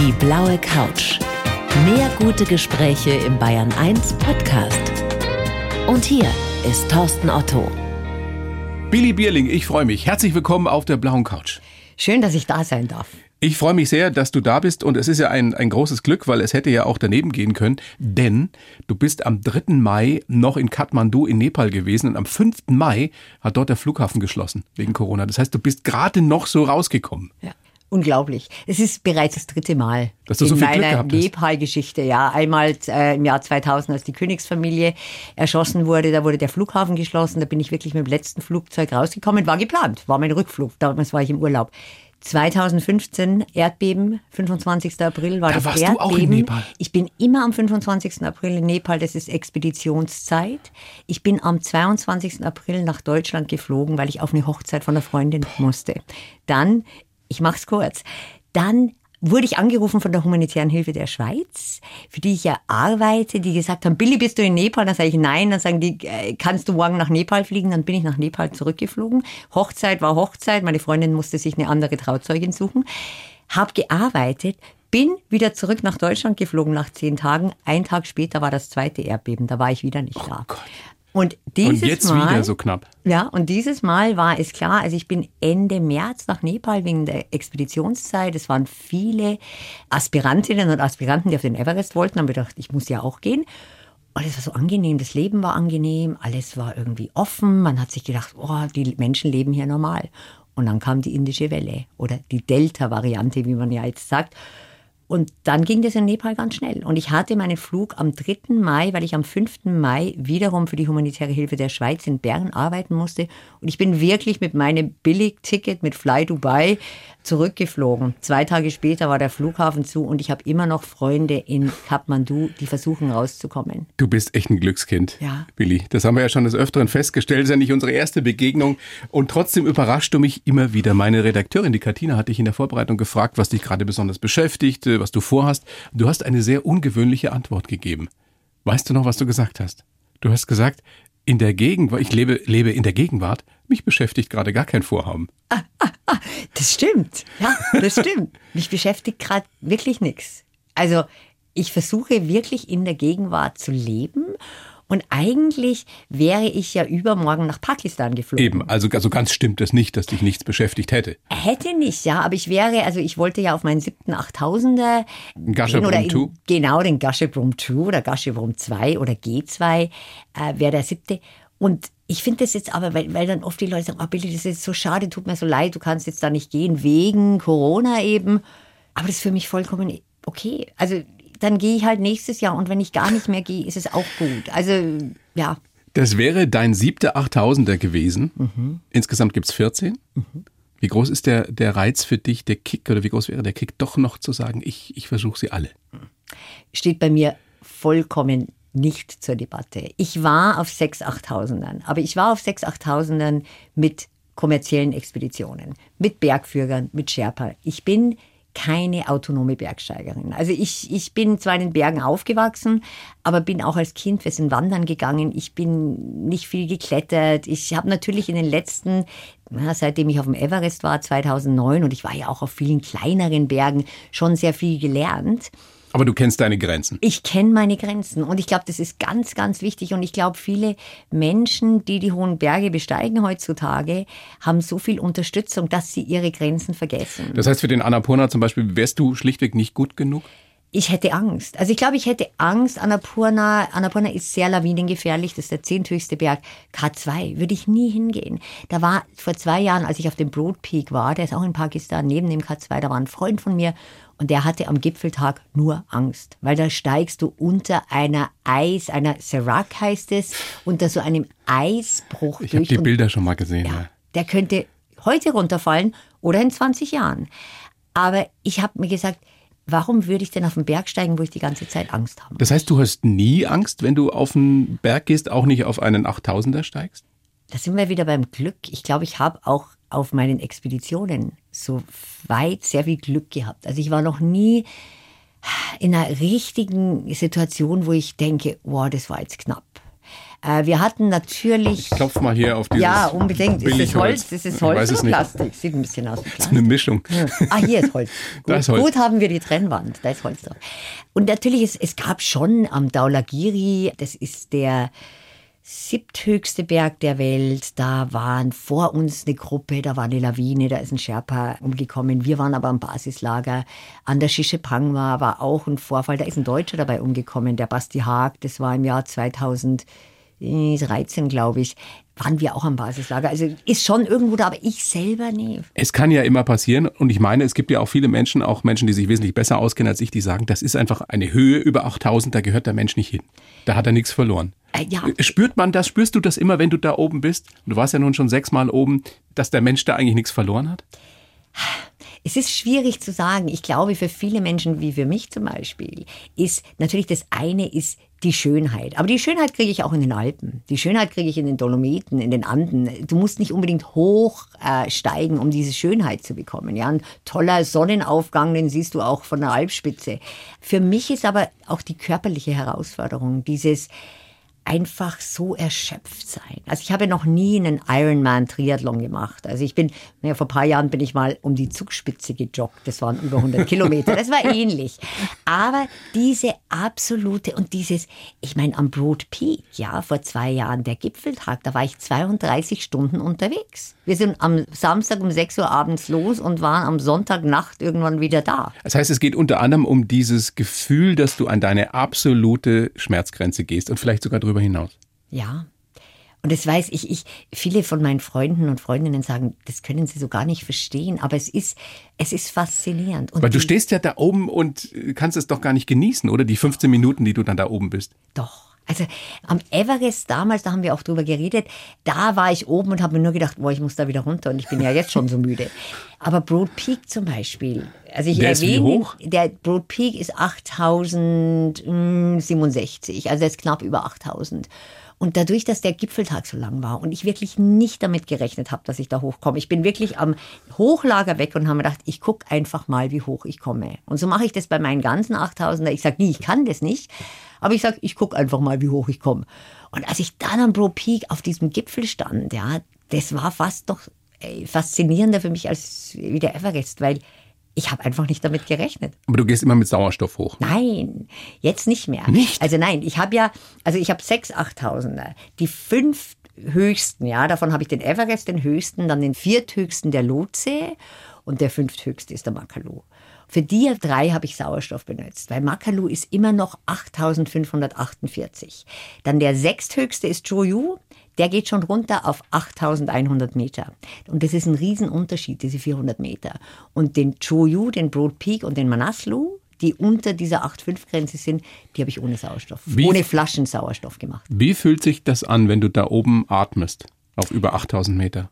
Die blaue Couch. Mehr gute Gespräche im Bayern 1 Podcast. Und hier ist Thorsten Otto. Billy Bierling, ich freue mich. Herzlich willkommen auf der blauen Couch. Schön, dass ich da sein darf. Ich freue mich sehr, dass du da bist und es ist ja ein, ein großes Glück, weil es hätte ja auch daneben gehen können, denn du bist am 3. Mai noch in Kathmandu in Nepal gewesen und am 5. Mai hat dort der Flughafen geschlossen wegen Corona. Das heißt, du bist gerade noch so rausgekommen. Ja. Unglaublich. Es ist bereits das dritte Mal Dass du so in viel Glück meiner. Nepal-Geschichte. Ja, einmal äh, im Jahr 2000, als die Königsfamilie erschossen wurde, da wurde der Flughafen geschlossen. Da bin ich wirklich mit dem letzten Flugzeug rausgekommen. War geplant, war mein Rückflug. Damals war ich im Urlaub. 2015 Erdbeben, 25. April war Da das warst du Erdbeben. auch in Nepal. Ich bin immer am 25. April in Nepal, das ist Expeditionszeit. Ich bin am 22. April nach Deutschland geflogen, weil ich auf eine Hochzeit von einer Freundin musste. Dann, ich mach's kurz, dann wurde ich angerufen von der Humanitären Hilfe der Schweiz, für die ich ja arbeite, die gesagt haben, Billy, bist du in Nepal? Dann sage ich nein. Dann sagen die, äh, kannst du morgen nach Nepal fliegen? Dann bin ich nach Nepal zurückgeflogen. Hochzeit war Hochzeit. Meine Freundin musste sich eine andere Trauzeugin suchen. Hab gearbeitet, bin wieder zurück nach Deutschland geflogen nach zehn Tagen. Ein Tag später war das zweite Erdbeben. Da war ich wieder nicht da. Und dieses Und jetzt Mal, wieder so knapp. ja, und dieses Mal war es klar, also ich bin Ende März nach Nepal wegen der Expeditionszeit. Es waren viele Aspirantinnen und Aspiranten, die auf den Everest wollten, haben gedacht, ich muss ja auch gehen. Und es war so angenehm, das Leben war angenehm, alles war irgendwie offen. Man hat sich gedacht, oh, die Menschen leben hier normal. Und dann kam die indische Welle oder die Delta-Variante, wie man ja jetzt sagt. Und dann ging das in Nepal ganz schnell. Und ich hatte meinen Flug am 3. Mai, weil ich am 5. Mai wiederum für die humanitäre Hilfe der Schweiz in Bern arbeiten musste. Und ich bin wirklich mit meinem Billigticket mit Fly Dubai zurückgeflogen. Zwei Tage später war der Flughafen zu und ich habe immer noch Freunde in Kathmandu, die versuchen rauszukommen. Du bist echt ein Glückskind, Ja. Billy. Das haben wir ja schon des Öfteren festgestellt. Das ist ja nicht unsere erste Begegnung. Und trotzdem überraschst du mich immer wieder. Meine Redakteurin, die Katina, hat dich in der Vorbereitung gefragt, was dich gerade besonders beschäftigt, was du vorhast. Du hast eine sehr ungewöhnliche Antwort gegeben. Weißt du noch, was du gesagt hast? Du hast gesagt, in der Gegenwart, ich lebe, lebe in der Gegenwart, mich beschäftigt gerade gar kein Vorhaben. Das stimmt. Ja, das stimmt. Mich beschäftigt gerade wirklich nichts. Also ich versuche wirklich in der Gegenwart zu leben. Und eigentlich wäre ich ja übermorgen nach Pakistan geflogen. Eben, also, also ganz stimmt es nicht, dass dich nichts beschäftigt hätte. Hätte nicht, ja, aber ich wäre, also ich wollte ja auf meinen siebten 8000er Gasherbrum gehen oder in- 2? Genau, den Gasherbrum 2 oder Gasherbrum 2 oder G2 äh, wäre der siebte. Und ich finde das jetzt aber, weil, weil dann oft die Leute sagen, oh Billy, das ist jetzt so schade, tut mir so leid, du kannst jetzt da nicht gehen, wegen Corona eben. Aber das ist für mich vollkommen okay. Also dann gehe ich halt nächstes Jahr und wenn ich gar nicht mehr gehe, ist es auch gut. Also ja, Das wäre dein siebter 8000er gewesen. Insgesamt gibt's 14. Wie groß ist der, der Reiz für dich, der Kick, oder wie groß wäre der Kick, doch noch zu sagen, ich, ich versuche sie alle? steht bei mir vollkommen nicht zur Debatte. Ich war auf 6 8000ern, aber ich war auf 6 8000ern mit kommerziellen Expeditionen, mit Bergführern, mit Sherpa. Ich bin keine autonome Bergsteigerin. Also ich, ich bin zwar in den Bergen aufgewachsen, aber bin auch als Kind, wir sind wandern gegangen, ich bin nicht viel geklettert. Ich habe natürlich in den letzten, na, seitdem ich auf dem Everest war, 2009, und ich war ja auch auf vielen kleineren Bergen, schon sehr viel gelernt. Aber du kennst deine Grenzen. Ich kenne meine Grenzen und ich glaube, das ist ganz, ganz wichtig. Und ich glaube, viele Menschen, die die hohen Berge besteigen heutzutage, haben so viel Unterstützung, dass sie ihre Grenzen vergessen. Das heißt, für den Annapurna zum Beispiel wärst du schlichtweg nicht gut genug? Ich hätte Angst. Also ich glaube, ich hätte Angst. Annapurna, Annapurna ist sehr lawinengefährlich. Das ist der zehnthöchste Berg. K2 würde ich nie hingehen. Da war vor zwei Jahren, als ich auf dem Broad Peak war, der ist auch in Pakistan, neben dem K2, da war ein Freund von mir und der hatte am Gipfeltag nur Angst, weil da steigst du unter einer Eis, einer Serac heißt es, unter so einem Eisbruch Ich habe die Bilder schon mal gesehen. Ja. ja, der könnte heute runterfallen oder in 20 Jahren. Aber ich habe mir gesagt, warum würde ich denn auf den Berg steigen, wo ich die ganze Zeit Angst habe? Das heißt, du hast nie Angst, wenn du auf den Berg gehst, auch nicht auf einen 8000er steigst? Da sind wir wieder beim Glück. Ich glaube, ich habe auch auf meinen Expeditionen so weit sehr viel Glück gehabt. Also ich war noch nie in einer richtigen Situation, wo ich denke, wow, das war jetzt knapp. Äh, wir hatten natürlich. Ich klopf mal hier auf dieses Ja, unbedingt. Ist es. Holz? Ist es Holz es oder nicht. Plastik? Sieht ein bisschen aus wie Das ist Plastik. eine Mischung. Ah, hier ist Holz. Gut, ist Holz. gut haben wir die Trennwand. Da ist Holz drauf. Und natürlich, es, es gab schon am Daulagiri, das ist der siebthöchste Berg der Welt. Da waren vor uns eine Gruppe, da war eine Lawine, da ist ein Sherpa umgekommen. Wir waren aber am Basislager. An der Shishepangma war auch ein Vorfall, da ist ein Deutscher dabei umgekommen, der Basti Haag. Das war im Jahr 2013, glaube ich. Waren wir auch am Basislager. Also ist schon irgendwo da, aber ich selber nie. Es kann ja immer passieren und ich meine, es gibt ja auch viele Menschen, auch Menschen, die sich wesentlich besser auskennen als ich, die sagen, das ist einfach eine Höhe über 8000, da gehört der Mensch nicht hin. Da hat er nichts verloren. Äh, ja. Spürt man das, spürst du das immer, wenn du da oben bist? Du warst ja nun schon sechsmal oben, dass der Mensch da eigentlich nichts verloren hat? Es ist schwierig zu sagen. Ich glaube, für viele Menschen, wie für mich zum Beispiel, ist natürlich das eine ist die Schönheit. Aber die Schönheit kriege ich auch in den Alpen. Die Schönheit kriege ich in den Dolomiten, in den Anden. Du musst nicht unbedingt hoch äh, steigen, um diese Schönheit zu bekommen. Ja, ein toller Sonnenaufgang, den siehst du auch von der Alpspitze. Für mich ist aber auch die körperliche Herausforderung, dieses einfach so erschöpft sein. Also ich habe noch nie einen Ironman-Triathlon gemacht. Also ich bin, naja, vor ein paar Jahren bin ich mal um die Zugspitze gejoggt. Das waren über 100 Kilometer. Das war ähnlich. Aber diese absolute und dieses, ich meine, am Broad Peak, ja, vor zwei Jahren, der Gipfeltag, da war ich 32 Stunden unterwegs. Wir sind am Samstag um 6 Uhr abends los und waren am Sonntagnacht irgendwann wieder da. Das heißt, es geht unter anderem um dieses Gefühl, dass du an deine absolute Schmerzgrenze gehst und vielleicht sogar darüber hinaus. Ja. Und das weiß ich, ich, viele von meinen Freunden und Freundinnen sagen, das können sie so gar nicht verstehen, aber es ist, es ist faszinierend. Und Weil du stehst ja da oben und kannst es doch gar nicht genießen, oder? Die 15 Minuten, die du dann da oben bist. Doch. Also am Everest damals, da haben wir auch drüber geredet, da war ich oben und habe mir nur gedacht, boah, ich muss da wieder runter und ich bin ja jetzt schon so müde. Aber Broad Peak zum Beispiel, also ich Der ist wie erwähne, hoch? der Broad Peak ist 8067, also er ist knapp über 8000. Und dadurch, dass der Gipfeltag so lang war und ich wirklich nicht damit gerechnet habe, dass ich da hochkomme, ich bin wirklich am Hochlager weg und habe mir gedacht, ich gucke einfach mal, wie hoch ich komme. Und so mache ich das bei meinen ganzen 8000er. Ich sage nie, ich kann das nicht, aber ich sage, ich gucke einfach mal, wie hoch ich komme. Und als ich dann am Bro Peak auf diesem Gipfel stand, ja, das war fast noch ey, faszinierender für mich als wie der Everest, weil ich habe einfach nicht damit gerechnet. Aber du gehst immer mit Sauerstoff hoch. Nein, jetzt nicht mehr. Nicht? Also nein, ich habe ja, also ich habe sechs 8000er. Die fünf höchsten, ja, davon habe ich den Everest, den höchsten, dann den vierthöchsten der Lhotse und der fünfthöchste ist der Makalu. Für die drei habe ich Sauerstoff benutzt, weil Makalu ist immer noch 8548. Dann der sechsthöchste ist Choyu, der geht schon runter auf 8100 Meter. Und das ist ein Riesenunterschied, diese 400 Meter. Und den Choyu, den Broad Peak und den Manaslu, die unter dieser 8,5-Grenze sind, die habe ich ohne Sauerstoff, Wie- ohne Flaschensauerstoff gemacht. Wie fühlt sich das an, wenn du da oben atmest? Auf über 8000 Meter.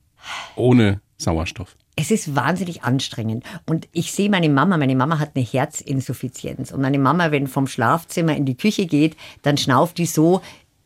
Ohne Sauerstoff. Es ist wahnsinnig anstrengend. Und ich sehe meine Mama, meine Mama hat eine Herzinsuffizienz. Und meine Mama, wenn vom Schlafzimmer in die Küche geht, dann schnauft die so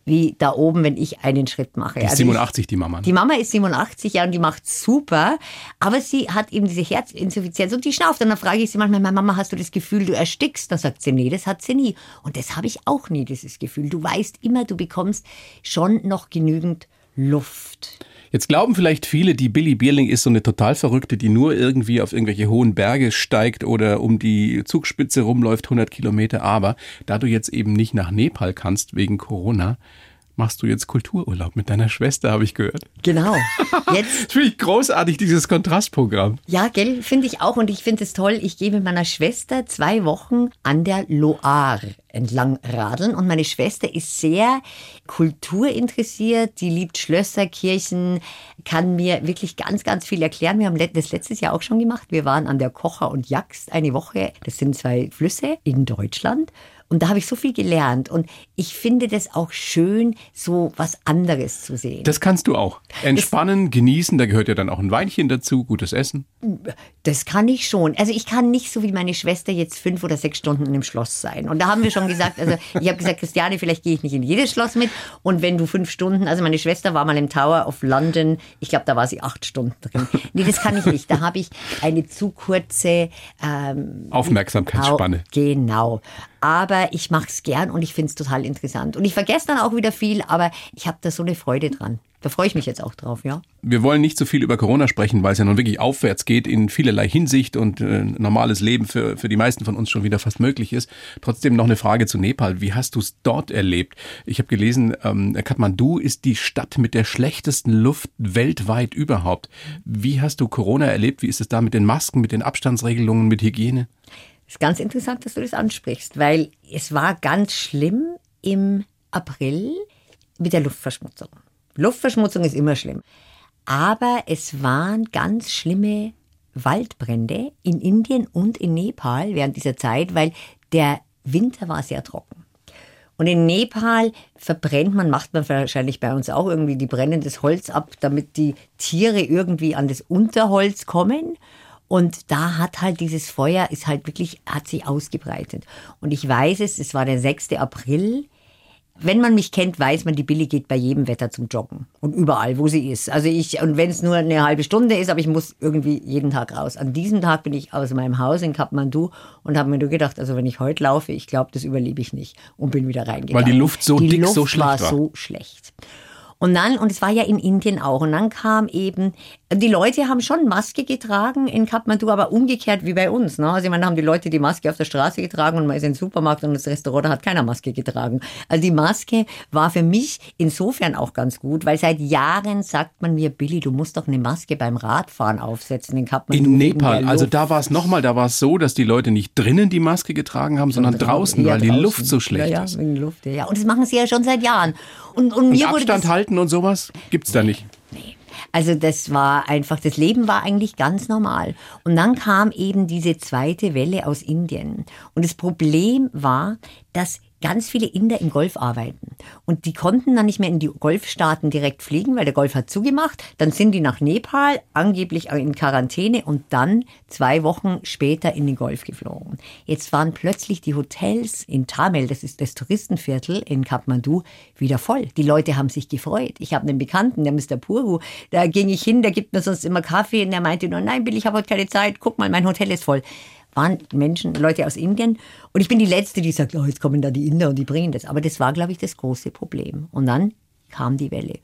wie da oben, wenn ich einen Schritt mache. Die ist Also ich- 87, die Mama. ne? Die Mama ist 87 Jahre und die macht super, aber sie hat eben diese Herzinsuffizienz und die schnauft. Und dann frage ich sie manchmal, Mama, hast du das Gefühl, du erstickst? Dann sagt sie, nee, das hat sie nie. Und das habe ich auch nie, dieses Gefühl. Du weißt immer, du bekommst schon noch genügend Luft. Jetzt glauben vielleicht viele, die Billy Bierling ist so eine total Verrückte, die nur irgendwie auf irgendwelche hohen Berge steigt oder um die Zugspitze rumläuft, 100 Kilometer. Aber da du jetzt eben nicht nach Nepal kannst wegen Corona, machst du jetzt Kultururlaub mit deiner Schwester, habe ich gehört. Genau. Jetzt finde ich großartig, dieses Kontrastprogramm. Ja, gell, finde ich auch. Und ich finde es toll. Ich gehe mit meiner Schwester zwei Wochen an der Loire entlang radeln. Und meine Schwester ist sehr kulturinteressiert. Die liebt Schlösser, Kirchen, kann mir wirklich ganz, ganz viel erklären. Wir haben das letztes Jahr auch schon gemacht. Wir waren an der Kocher und Jaxt eine Woche. Das sind zwei Flüsse in Deutschland. Und da habe ich so viel gelernt. Und ich finde das auch schön, so was anderes zu sehen. Das kannst du auch. Entspannen, genießen, da gehört ja dann auch ein Weinchen dazu, gutes Essen. Das kann ich schon. Also ich kann nicht so wie meine Schwester jetzt fünf oder sechs Stunden in einem Schloss sein. Und da haben wir schon gesagt, also ich habe gesagt, Christiane, vielleicht gehe ich nicht in jedes Schloss mit. Und wenn du fünf Stunden, also meine Schwester war mal im Tower of London, ich glaube, da war sie acht Stunden drin. Nee, das kann ich nicht. Da habe ich eine zu kurze ähm, Aufmerksamkeitsspanne. Au- Genau. Aber ich mache es gern und ich finde es total interessant. Und ich vergesse dann auch wieder viel, aber ich habe da so eine Freude dran. Da freue ich mich jetzt auch drauf, ja. Wir wollen nicht so viel über Corona sprechen, weil es ja nun wirklich aufwärts geht in vielerlei Hinsicht und äh, normales Leben für, für die meisten von uns schon wieder fast möglich ist. Trotzdem noch eine Frage zu Nepal. Wie hast du es dort erlebt? Ich habe gelesen, ähm, Kathmandu ist die Stadt mit der schlechtesten Luft weltweit überhaupt. Wie hast du Corona erlebt? Wie ist es da mit den Masken, mit den Abstandsregelungen, mit Hygiene? Ist ganz interessant, dass du das ansprichst, weil es war ganz schlimm im April mit der Luftverschmutzung. Luftverschmutzung ist immer schlimm. Aber es waren ganz schlimme Waldbrände in Indien und in Nepal während dieser Zeit, weil der Winter war sehr trocken. Und in Nepal verbrennt man, macht man wahrscheinlich bei uns auch irgendwie, die brennen das Holz ab, damit die Tiere irgendwie an das Unterholz kommen. Und da hat halt dieses Feuer, ist halt wirklich, hat sich ausgebreitet. Und ich weiß es, es war der 6. April. Wenn man mich kennt, weiß man, die Billy geht bei jedem Wetter zum Joggen. Und überall, wo sie ist. Also ich, und wenn es nur eine halbe Stunde ist, aber ich muss irgendwie jeden Tag raus. An diesem Tag bin ich aus meinem Haus in Kathmandu und habe mir nur gedacht, also wenn ich heute laufe, ich glaube, das überlebe ich nicht. Und bin wieder reingegangen. Weil die Luft so die dick, Luft so schlecht war. war. so schlecht. Und dann, und es war ja in Indien auch, und dann kam eben, die Leute haben schon Maske getragen in Kathmandu, aber umgekehrt wie bei uns. Ne? Also ich meine, da haben die Leute die Maske auf der Straße getragen und man ist in den Supermarkt und das Restaurant, da hat keiner Maske getragen. Also die Maske war für mich insofern auch ganz gut, weil seit Jahren sagt man mir, Billy, du musst doch eine Maske beim Radfahren aufsetzen in Kathmandu. In Nepal, also da war es nochmal, da war es so, dass die Leute nicht drinnen die Maske getragen haben, sondern draußen, weil die draußen. Luft so schlecht ja, ja, ist. wegen Luft, ja. Und das machen sie ja schon seit Jahren. Und, und, Und Abstand das, halten und sowas gibt's da nicht. Also das war einfach, das Leben war eigentlich ganz normal. Und dann kam eben diese zweite Welle aus Indien. Und das Problem war, dass ganz viele Inder im Golf arbeiten. Und die konnten dann nicht mehr in die Golfstaaten direkt fliegen, weil der Golf hat zugemacht. Dann sind die nach Nepal, angeblich in Quarantäne und dann zwei Wochen später in den Golf geflogen. Jetzt waren plötzlich die Hotels in Tamil, das ist das Touristenviertel in Kathmandu, wieder voll. Die Leute haben sich gefreut. Ich habe einen Bekannten, der Mr. Puru, da ging ich hin, der gibt mir sonst immer Kaffee und der meinte nur, nein, Bill, ich habe heute keine Zeit, guck mal, mein Hotel ist voll waren Menschen, Leute aus Indien. Und ich bin die Letzte, die sagt, oh, jetzt kommen da die Inder und die bringen das. Aber das war, glaube ich, das große Problem. Und dann kam die Welle.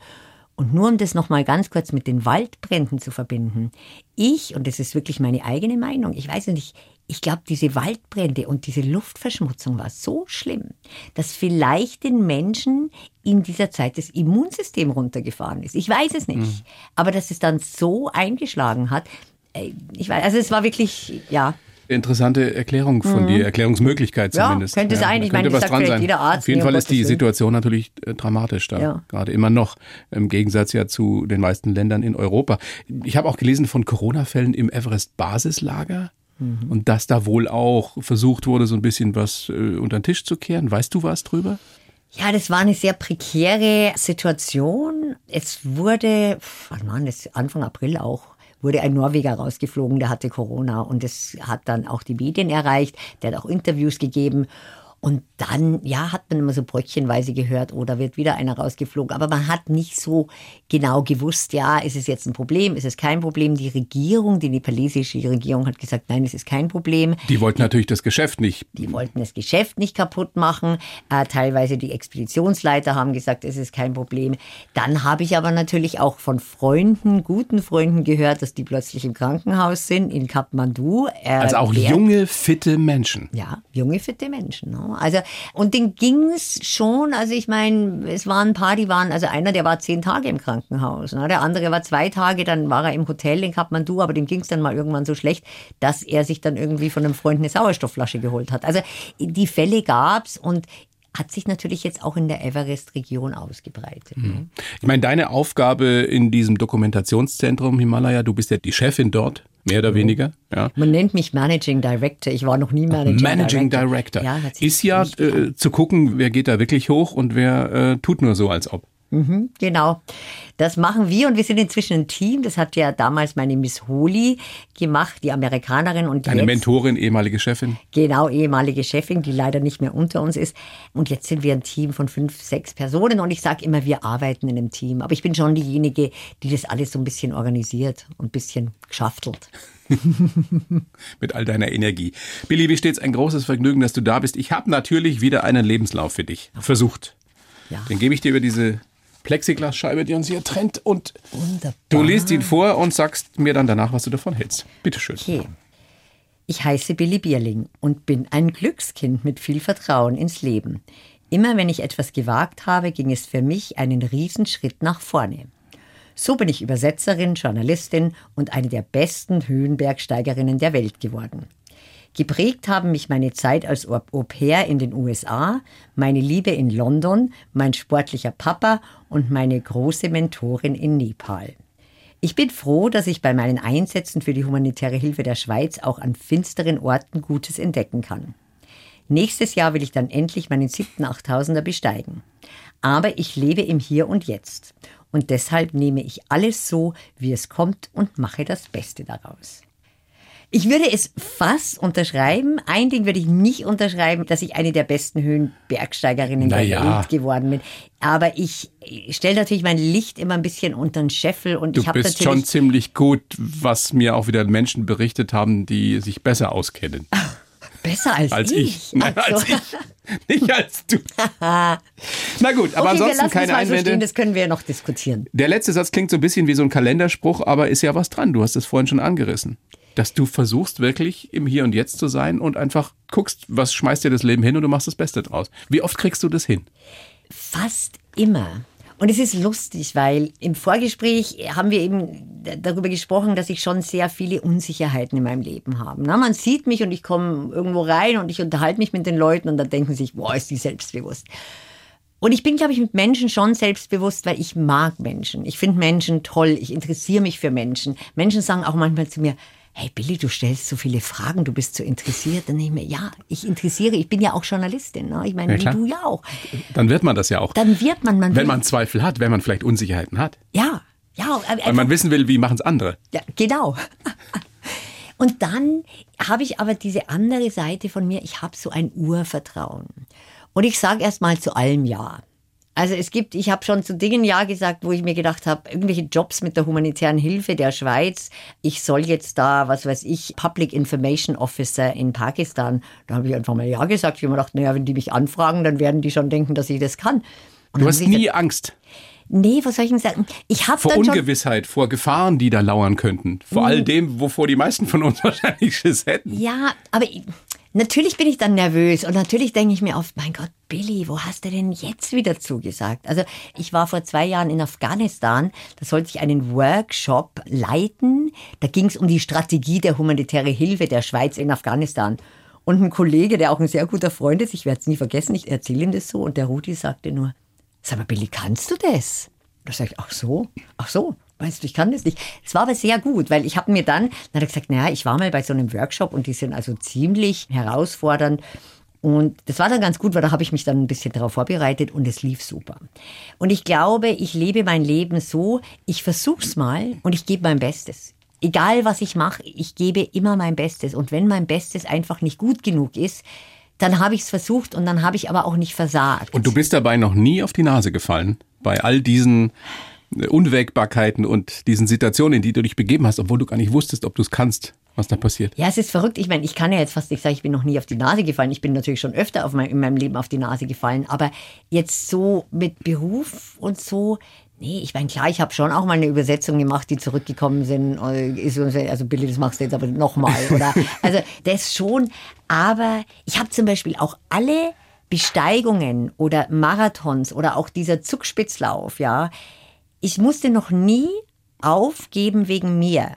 Und nur um das nochmal ganz kurz mit den Waldbränden zu verbinden. Ich, und das ist wirklich meine eigene Meinung, ich weiß nicht, ich glaube, diese Waldbrände und diese Luftverschmutzung war so schlimm, dass vielleicht den Menschen in dieser Zeit das Immunsystem runtergefahren ist. Ich weiß es nicht. Aber dass es dann so eingeschlagen hat, äh, ich weiß, also es war wirklich, ja, Interessante Erklärung von dir, Erklärungsmöglichkeit Mhm. Ja, zumindest. könnte sein. da Ich meine, könnte was dran sein. jeder Arzt, Auf jeden Fall ist die. Situation natürlich äh, dramatisch da, Ja. gerade immer noch, im Gegensatz ja zu den meisten Ländern in Europa. Ich habe auch gelesen von Corona-Fällen im Everest-Basislager. Mhm. Und dass da wohl auch versucht wurde, so ein bisschen was äh, unter den Tisch zu kehren. Weißt du was drüber? Ja, das war eine sehr prekäre Situation. Es wurde, pf, wann war das? Anfang April auch, wurde ein Norweger rausgeflogen, der hatte Corona und das hat dann auch die Medien erreicht. Der hat auch Interviews gegeben. Und dann, ja, hat man immer so bröckchenweise gehört, oder wird wieder einer rausgeflogen. Aber man hat nicht so genau gewusst, ja, ist es jetzt ein Problem, ist es kein Problem. Die Regierung, die nepalesische Regierung hat gesagt, nein, es ist kein Problem. Die wollten natürlich das Geschäft nicht. Die wollten das Geschäft nicht kaputt machen. Äh, teilweise die Expeditionsleiter haben gesagt, es ist kein Problem. Dann habe ich aber natürlich auch von Freunden, guten Freunden gehört, dass die plötzlich im Krankenhaus sind in Kathmandu. Äh, Also auch junge, fitte Menschen. ja, junge, fitte Menschen. Ne? Also, und denen ging's schon, also ich meine, es waren ein paar, die waren, also einer, der war zehn Tage im Krankenhaus, ne? der andere war zwei Tage, dann war er im Hotel in Kathmandu, aber dem ging's dann mal irgendwann so schlecht, dass er sich dann irgendwie von einem Freund eine Sauerstoffflasche geholt hat. Also die Fälle gab's und hat sich natürlich jetzt auch in der Everest-Region ausgebreitet. Ne? Ich meine, deine Aufgabe in diesem Dokumentationszentrum Himalaya, du bist ja die Chefin dort, mehr oder weniger. Ja. Man nennt mich Managing Director, ich war noch nie Managing, Managing Director. Ja, hat sich ist ja äh, zu gucken, wer geht da wirklich hoch und wer äh, tut nur so, als ob. Mhm, genau. Das machen wir und wir sind inzwischen ein Team. Das hat ja damals meine Miss Holy gemacht, die Amerikanerin und jetzt, Mentorin, ehemalige Chefin. Genau, ehemalige Chefin, die leider nicht mehr unter uns ist. Und jetzt sind wir ein Team von fünf, sechs Personen und ich sage immer, wir arbeiten in einem Team. Aber ich bin schon diejenige, die das alles so ein bisschen organisiert und ein bisschen geschaftelt. Mit all deiner Energie. Billy, wie stets ein großes Vergnügen, dass du da bist. Ich habe natürlich wieder einen Lebenslauf für dich versucht. Ja. Den gebe ich dir über diese Plexiglasscheibe, die uns hier trennt. Und Wunderbar. du liest ihn vor und sagst mir dann danach, was du davon hältst. Bitte schön. Okay. Ich heiße Billy Bierling und bin ein Glückskind mit viel Vertrauen ins Leben. Immer wenn ich etwas gewagt habe, ging es für mich einen Riesenschritt nach vorne. So bin ich Übersetzerin, Journalistin und eine der besten Höhenbergsteigerinnen der Welt geworden. Geprägt haben mich meine Zeit als Au pair in den USA, meine Liebe in London, mein sportlicher Papa und meine große Mentorin in Nepal. Ich bin froh, dass ich bei meinen Einsätzen für die humanitäre Hilfe der Schweiz auch an finsteren Orten Gutes entdecken kann. Nächstes Jahr will ich dann endlich meinen siebten 8000er besteigen. Aber ich lebe im Hier und Jetzt. Und deshalb nehme ich alles so, wie es kommt und mache das Beste daraus. Ich würde es fast unterschreiben. Ein Ding würde ich nicht unterschreiben, dass ich eine der besten Höhenbergsteigerinnen Naja. der Welt geworden bin. Aber ich stelle natürlich mein Licht immer ein bisschen unter den Scheffel und Du ich habe bist natürlich schon ziemlich gut, was mir auch wieder Menschen berichtet haben, die sich besser auskennen besser als, als ich. ich. Nein, so. als ich. Nicht als du. Na gut, aber okay, ansonsten keine mal so Einwände. stehen, das können wir ja noch diskutieren. Der letzte Satz klingt so ein bisschen wie so ein Kalenderspruch, aber ist ja was dran. Du hast es vorhin schon angerissen. Dass du versuchst, wirklich im Hier und Jetzt zu sein und einfach guckst, was schmeißt dir das Leben hin und du machst das Beste draus. Wie oft kriegst du das hin? Fast immer. Und es ist lustig, weil im Vorgespräch haben wir eben darüber gesprochen, dass ich schon sehr viele Unsicherheiten in meinem Leben habe. Na, man sieht mich und ich komme irgendwo rein und ich unterhalte mich mit den Leuten und dann denken sie sich, boah, ist die selbstbewusst. Und ich bin, glaube ich, mit Menschen schon selbstbewusst, weil ich mag Menschen. Ich finde Menschen toll. Ich interessiere mich für Menschen. Menschen sagen auch manchmal zu mir, hey Billy, du stellst so viele Fragen, du bist so interessiert. Dann ich mir, ja, ich interessiere, ich bin ja auch Journalistin. Ne? Ich meine, Ja, wie du ja auch. Dann wird man das ja auch. Dann wird man, man Wenn man Zweifel hat, wenn man vielleicht Unsicherheiten hat. ja, ja, Weil man wissen will, wie machen es andere. ja, genau. Und dann habe ich aber diese andere Seite von mir, ich habe so ein Urvertrauen. Und ich sage erst mal zu allem Ja. Also es gibt, ich habe schon zu Dingen Ja gesagt, wo ich mir gedacht habe, irgendwelche Jobs mit der humanitären Hilfe der Schweiz, ich soll jetzt da, was weiß ich, Public Information Officer in Pakistan. Da habe ich einfach mal Ja gesagt. Ich habe mir gedacht, naja, wenn die mich anfragen, dann werden die schon denken, dass ich das kann. Und Du hast nie Angst gesagt, Nee, was soll ich denn sagen? Ich habe vor Ungewissheit, vor Gefahren, die da lauern könnten. Vor all dem, wovor die meisten von uns wahrscheinlich Schiss hätten. Ja, aber ich, natürlich bin ich dann nervös und natürlich denke ich mir oft, mein Gott, Billy, wo hast du denn jetzt wieder zugesagt? Also ich war vor zwei Jahren in Afghanistan, da sollte ich einen Workshop leiten. Da ging es um die Strategie der humanitären Hilfe der Schweiz in Afghanistan. Und ein Kollege, der auch ein sehr guter Freund ist, ich werde es nie vergessen, ich erzähle ihm das so, und der Rudi sagte nur, sag mal, Billy, kannst du das? Da sage ich, ach so, ach so, weißt du, ich kann das nicht. Es war aber sehr gut, weil ich habe mir dann, dann hat er gesagt, naja, ich war mal bei so einem Workshop und die sind also ziemlich herausfordernd. Und das war dann ganz gut, weil da habe ich mich dann ein bisschen darauf vorbereitet und es lief super. Und ich glaube, ich lebe mein Leben so, ich versuch's mal und ich gebe mein Bestes. Egal was ich mache, ich gebe immer mein Bestes. Und wenn mein Bestes einfach nicht gut genug ist, dann habe ich es versucht und dann habe ich aber auch nicht versagt. Und du bist dabei noch nie auf die Nase gefallen. Bei all diesen Unwägbarkeiten und diesen Situationen, in die du dich begeben hast, obwohl du gar nicht wusstest, ob du es kannst, was da passiert. Ja, es ist verrückt. Ich meine, ich kann ja jetzt fast nicht sagen, ich bin noch nie auf die Nase gefallen. Ich bin natürlich schon öfter auf mein, in meinem Leben auf die Nase gefallen. Aber jetzt so mit Beruf und so, nee, ich meine, klar, ich habe schon auch mal eine Übersetzung gemacht, die zurückgekommen sind. äh, Also Billy, das machst du jetzt aber nochmal. Also das schon. Aber ich habe zum Beispiel auch alle Besteigungen oder Marathons oder auch dieser Zugspitzlauf, ja, ich musste noch nie aufgeben wegen mir.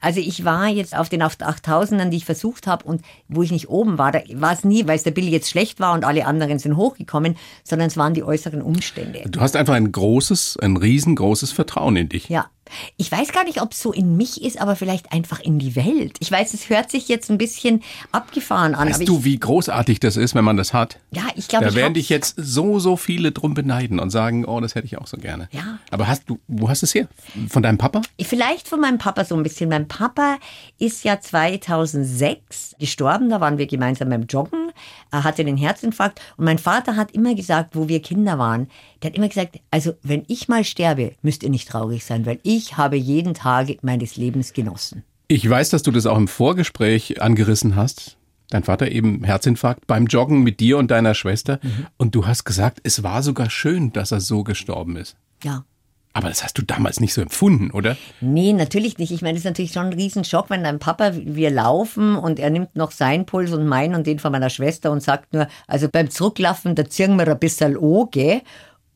Also ich war jetzt auf den 8000ern, die ich versucht habe und wo ich nicht oben war, da war es nie, weil es der Billy jetzt schlecht war und alle anderen sind hochgekommen, sondern es waren die äußeren Umstände. Du hast einfach ein großes, ein riesengroßes Vertrauen in dich. Ja, Ich weiß gar nicht, ob es so in mich ist, aber vielleicht einfach in die Welt. Ich weiß, es hört sich jetzt ein bisschen abgefahren an. Weißt du, wie großartig das ist, wenn man das hat? Ja, ich glaube, Da werden dich jetzt so, so viele drum beneiden und sagen, oh, das hätte ich auch so gerne. Ja. Aber hast du, wo hast du es her? Von deinem Papa? Vielleicht von meinem Papa so ein bisschen. Mein Papa ist ja 2006 gestorben, da waren wir gemeinsam beim Joggen. Er hatte den Herzinfarkt und mein Vater hat immer gesagt, wo wir Kinder waren, der hat immer gesagt, also wenn ich mal sterbe, müsst ihr nicht traurig sein, weil ich habe jeden Tag meines Lebens genossen. Ich weiß, dass du das auch im Vorgespräch angerissen hast. Dein Vater eben Herzinfarkt beim Joggen mit dir und deiner Schwester. Und du hast gesagt, es war sogar schön, dass er so gestorben ist. Ja. Aber das hast du damals nicht so empfunden, oder? Nee, natürlich nicht. Ich meine, das ist natürlich schon ein Riesenschock, wenn dein Papa, wir laufen und er nimmt noch seinen Puls und meinen und den von meiner Schwester und sagt nur, also beim Zurücklaufen, da ziehen wir ein bisschen gell?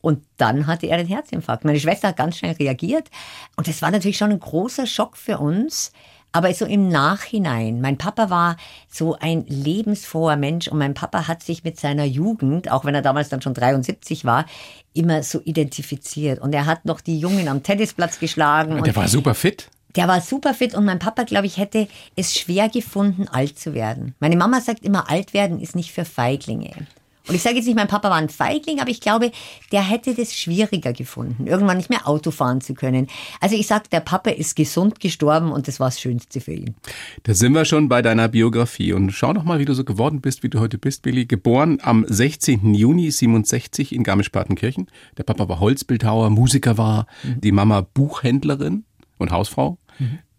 Und dann hatte er den Herzinfarkt. Meine Schwester hat ganz schnell reagiert. Und das war natürlich schon ein großer Schock für uns. Aber so im Nachhinein, mein Papa war so ein lebensfroher Mensch und mein Papa hat sich mit seiner Jugend, auch wenn er damals dann schon 73 war, immer so identifiziert. Und er hat noch die Jungen am Tennisplatz geschlagen. Und der war super fit. Der war super fit und mein Papa, glaube ich, hätte es schwer gefunden, alt zu werden. Meine Mama sagt immer, alt werden ist nicht für Feiglinge. Und ich sage jetzt nicht, mein Papa war ein Feigling, aber ich glaube, der hätte das schwieriger gefunden, irgendwann nicht mehr Auto fahren zu können. Also ich sage, der Papa ist gesund gestorben und das war das Schönste für ihn. Da sind wir schon bei deiner Biografie. Und schau doch mal, wie du so geworden bist, wie du heute bist, Billy. Geboren am 16. Juni 67 in Garmisch-Partenkirchen. Der Papa war Holzbildhauer, Musiker war, die Mama Buchhändlerin und Hausfrau.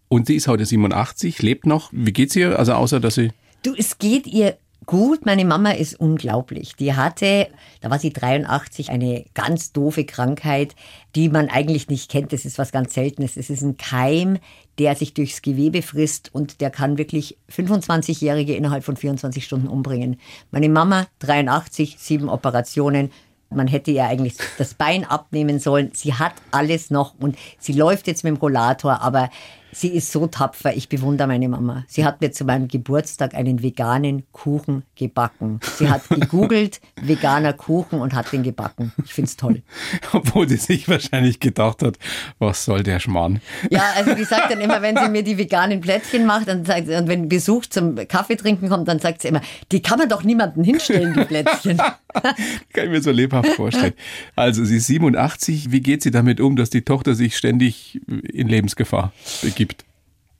Und sie ist heute 87, lebt noch. Wie geht's ihr? Also außer, dass sie... Du, es geht ihr gut. Meine Mama ist unglaublich. Die hatte, da war sie 83, eine ganz doofe Krankheit, die man eigentlich nicht kennt. Das ist was ganz Seltenes. Es ist ein Keim, der sich durchs Gewebe frisst und der kann wirklich 25-Jährige innerhalb von 24 Stunden umbringen. Meine Mama, 83, sieben Operationen. Man hätte ihr eigentlich das Bein abnehmen sollen. Sie hat alles noch und sie läuft jetzt mit dem Rollator, aber sie ist so tapfer. Ich bewundere meine Mama. Sie hat mir zu meinem Geburtstag einen veganen Kuchen gebacken. Sie hat gegoogelt, veganer Kuchen und hat den gebacken. Ich find's toll. Obwohl sie sich wahrscheinlich gedacht hat, was soll der Schmarrn? Ja, also die sagt dann immer, wenn sie mir die veganen Plätzchen macht, dann sagt und wenn Besuch zum Kaffee trinken kommt, dann sagt sie immer, die kann man doch niemandem hinstellen, die Plätzchen. Kann ich mir so lebhaft vorstellen. Also sie ist 87. Wie geht sie damit um, dass die Tochter sich ständig in Lebensgefahr begibt?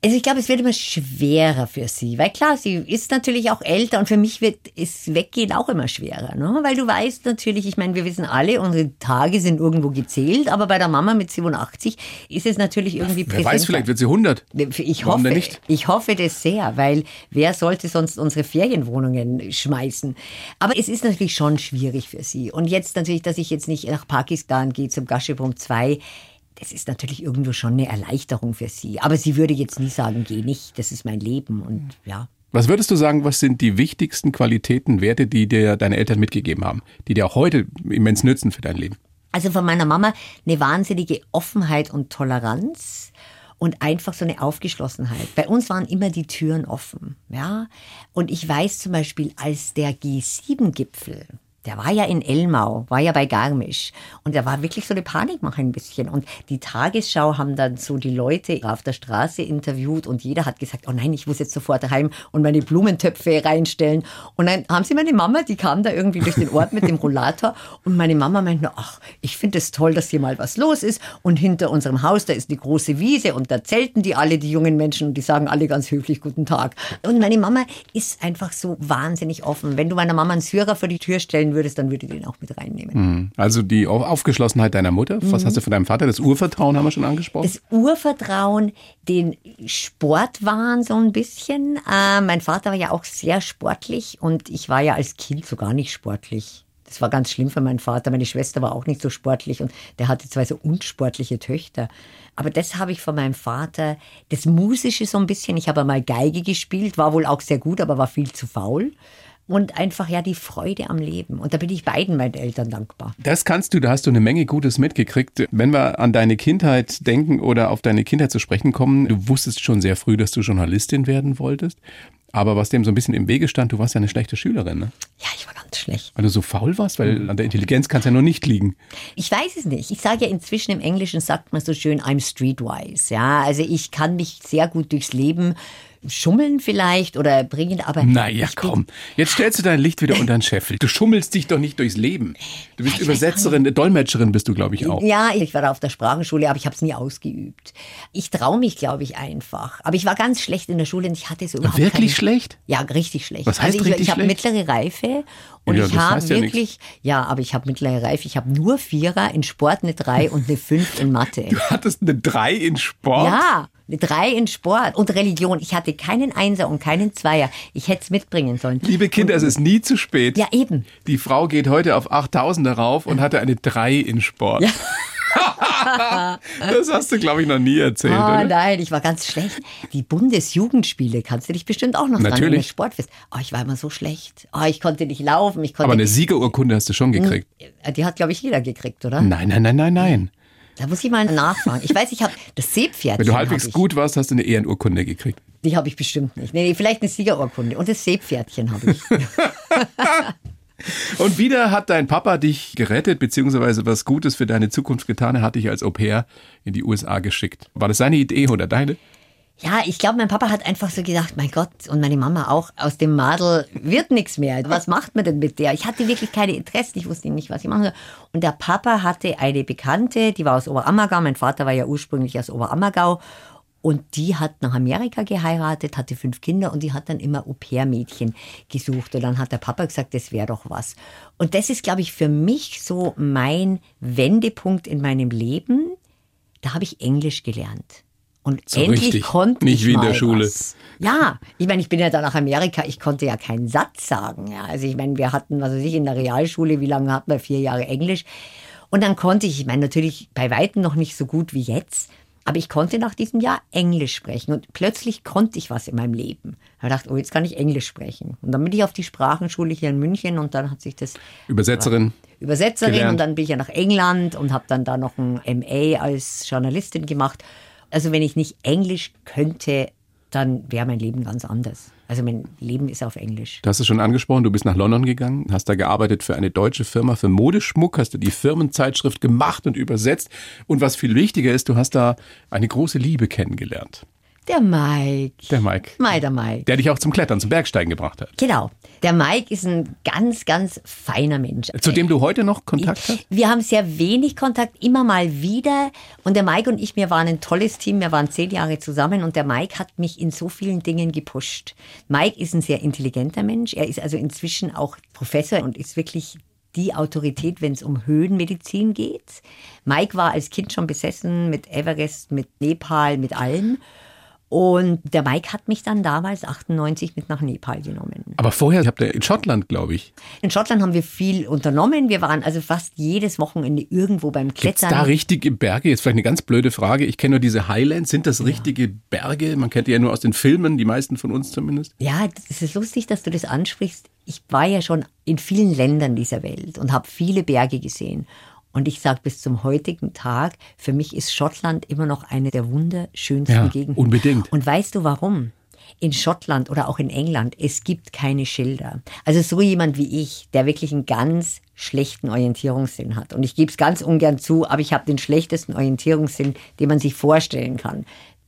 Also ich glaube, es wird immer schwerer für sie, weil klar, sie ist natürlich auch älter und für mich wird es weggehen auch immer schwerer, ne? weil du weißt natürlich, ich meine, wir wissen alle, unsere Tage sind irgendwo gezählt, aber bei der Mama mit 87 ist es natürlich irgendwie Wer weiß, vielleicht wird sie 100. Ich Warum hoffe, nicht? ich hoffe das sehr, weil wer sollte sonst unsere Ferienwohnungen schmeißen? Aber es ist natürlich schon schwierig für sie. Und jetzt natürlich, dass ich jetzt nicht nach Pakistan gehe zum Gashebrum 2, das ist natürlich irgendwo schon eine Erleichterung für sie. Aber sie würde jetzt nie sagen, geh nicht, das ist mein Leben und ja. Was würdest du sagen, was sind die wichtigsten Qualitäten, Werte, die dir deine Eltern mitgegeben haben, die dir auch heute immens nützen für dein Leben? Also von meiner Mama eine wahnsinnige Offenheit und Toleranz und einfach so eine Aufgeschlossenheit. Bei uns waren immer die Türen offen, ja. Und ich weiß zum Beispiel, als der G7-Gipfel, der war ja in Elmau, war ja bei Garmisch. Und da war wirklich so eine Panikmache ein bisschen. Und die Tagesschau haben dann so die Leute auf der Straße interviewt und jeder hat gesagt, oh nein, ich muss jetzt sofort daheim und meine Blumentöpfe reinstellen. Und dann haben sie meine Mama, die kam da irgendwie durch den Ort mit dem Rollator und meine Mama meinte, ach, ich finde es toll, dass hier mal was los ist. Und hinter unserem Haus, da ist die große Wiese und da zelten die alle, die jungen Menschen, und die sagen alle ganz höflich Guten Tag. Und meine Mama ist einfach so wahnsinnig offen. Wenn du meiner Mama einen Syrer vor die Tür stellen würdest, dann würde die den auch mit reinnehmen. Also die Au- Aufgeschlossenheit deiner Mutter. Was hast du von deinem Vater? Das Urvertrauen haben wir schon angesprochen. Das Urvertrauen, den Sportwahn so ein bisschen. Äh, mein Vater war ja auch sehr sportlich und ich war ja als Kind so gar nicht sportlich. Das war ganz schlimm für meinen Vater. Meine Schwester war auch nicht so sportlich und der hatte zwei so unsportliche Töchter. Aber das habe ich von meinem Vater. Das Musische so ein bisschen. Ich habe einmal Geige gespielt, war wohl auch sehr gut, aber war viel zu faul. Und einfach ja die Freude am Leben. Und da bin ich beiden meinen Eltern dankbar. Das kannst du, da hast du eine Menge Gutes mitgekriegt. Wenn wir an deine Kindheit denken oder auf deine Kindheit zu sprechen kommen, du wusstest schon sehr früh, dass du Journalistin werden wolltest. Aber was dem so ein bisschen im Wege stand, du warst ja eine schlechte Schülerin, ne? Ja, ich war ganz schlecht. Weil du so faul warst, weil an der Intelligenz kann es ja nur nicht liegen. Ich weiß es nicht. Ich sage ja inzwischen im Englischen sagt man so schön, I'm streetwise. Ja, also ich kann mich sehr gut durchs Leben schummeln vielleicht oder bringen, aber. Naja, ich komm. Jetzt stellst du dein Licht wieder unter den Scheffel. Du schummelst dich doch nicht durchs Leben. Du bist Ich Übersetzerin, Dolmetscherin bist du, glaube ich, auch. Ja, ich war da auf der Sprachenschule, aber ich habe es nie ausgeübt. Ich traue mich, glaube ich, einfach. Aber ich war ganz schlecht in der Schule und ich hatte so überhaupt Wirklich keine, schlecht? Ja, richtig schlecht. Was heißt also ich, richtig ich habe schlecht? mittlere Reife und Ja, ich habe heißt ja wirklich, ja, aber ich habe mittlere Reife. Ich habe nur Vierer in Sport, eine Drei und eine Fünf in Mathe. Du hattest eine 3 in Sport? Ja, eine Drei in Sport und Religion. Ich hatte keinen Einser und keinen Zweier. Ich hätte es mitbringen sollen. Liebe Kinder, es ist nie zu spät. Ja, eben. Die Frau geht heute auf 8000 darauf und hatte eine 3 in Sport. das hast du, glaube ich, noch nie erzählt, Oh oder? nein, ich war ganz schlecht. Die Bundesjugendspiele kannst du dich bestimmt auch noch dran Natürlich. erinnern. Sportfest. Oh, ich war immer so schlecht. Oh, ich konnte nicht laufen. Ich konnte Aber eine Siegerurkunde hast du schon gekriegt. Die hat, glaube ich, jeder gekriegt, oder? Nein, nein, nein, nein, nein. Da muss ich mal nachfragen. Ich weiß, ich habe das Seepferdchen. Wenn du halbwegs gut warst, hast du eine Ehrenurkunde gekriegt. Die habe ich bestimmt nicht. Nee, nee, vielleicht eine Siegerurkunde. Und das Seepferdchen habe ich. Und wieder hat dein Papa dich gerettet, beziehungsweise was Gutes für deine Zukunft getan. Er hat dich als Au pair in die USA geschickt. War das seine Idee oder deine? Ja, ich glaube, mein Papa hat einfach so gedacht, mein Gott, und meine Mama auch, aus dem Madel wird nichts mehr. Was macht man denn mit der? Ich hatte wirklich keine Interessen, ich wusste nicht, was ich machen soll. Und der Papa hatte eine Bekannte, die war aus Oberammergau, mein Vater war ja ursprünglich aus Oberammergau. Und die hat nach Amerika geheiratet, hatte fünf Kinder und die hat dann immer Au-pair-Mädchen gesucht. Und dann hat der Papa gesagt, das wäre doch was. Und das ist, glaube ich, für mich so mein Wendepunkt in meinem Leben. Da habe ich Englisch gelernt. Und So endlich richtig. konnte Nicht ich wie in der Schule. Was. Ja, ich meine, ich bin ja dann nach Amerika, ich konnte ja keinen Satz sagen. Ja. Also ich meine, wir hatten, was weiß ich, in der Realschule, wie lange hatten wir? Vier Jahre Englisch. Und dann konnte ich, ich meine, natürlich bei Weitem noch nicht so gut wie jetzt, aber ich konnte nach diesem Jahr Englisch sprechen und plötzlich konnte ich was in meinem Leben. Da dachte ich, oh, jetzt kann ich Englisch sprechen. Und dann bin ich auf die Sprachenschule hier in München und dann hat sich das Übersetzerin. Übersetzerin Gelernt. und dann bin ich ja nach England und habe dann da noch ein MA als Journalistin gemacht. Also wenn ich nicht Englisch könnte, dann wäre mein Leben ganz anders. Also mein Leben ist auf Englisch. Du hast es schon angesprochen, du bist nach London gegangen, hast da gearbeitet für eine deutsche Firma für Modeschmuck, hast du die Firmenzeitschrift gemacht und übersetzt. Und was viel wichtiger ist, du hast da eine große Liebe kennengelernt. Der Mike. Der Mike. Mai, der Mike. Der dich auch zum Klettern, zum Bergsteigen gebracht hat. Genau. Der Mike ist ein ganz, ganz feiner Mensch. Zu dem du heute noch Kontakt hast? Wir haben sehr wenig Kontakt, immer mal wieder. Und der Mike und ich, wir waren ein tolles Team. Wir waren zehn Jahre zusammen und der Mike hat mich in so vielen Dingen gepusht. Mike ist ein sehr intelligenter Mensch. Er ist also inzwischen auch Professor und ist wirklich die Autorität, wenn es um Höhenmedizin geht. Mike war als Kind schon besessen mit Everest, mit Nepal, mit allem. Und der Mike hat mich dann damals 98 mit nach Nepal genommen. Aber vorher habt ihr in Schottland, glaube ich. In Schottland haben wir viel unternommen. Wir waren also fast jedes Wochenende irgendwo beim Gibt's Klettern. da richtige Berge? Jetzt vielleicht eine ganz blöde Frage. Ich kenne nur diese Highlands. Sind das richtige Berge? Man kennt die ja nur aus den Filmen, die meisten von uns zumindest. Ja, es ist lustig, dass du das ansprichst. Ich war ja schon in vielen Ländern dieser Welt und habe viele Berge gesehen. Und ich sage bis zum heutigen Tag, für mich ist Schottland immer noch eine der wunderschönsten Ja, Gegenden. unbedingt. Und weißt du warum? In Schottland oder auch in England, es gibt keine Schilder. Also so jemand wie ich, der wirklich einen ganz schlechten Orientierungssinn hat. Und ich gebe es ganz ungern zu, aber ich habe den schlechtesten Orientierungssinn, den man sich vorstellen kann.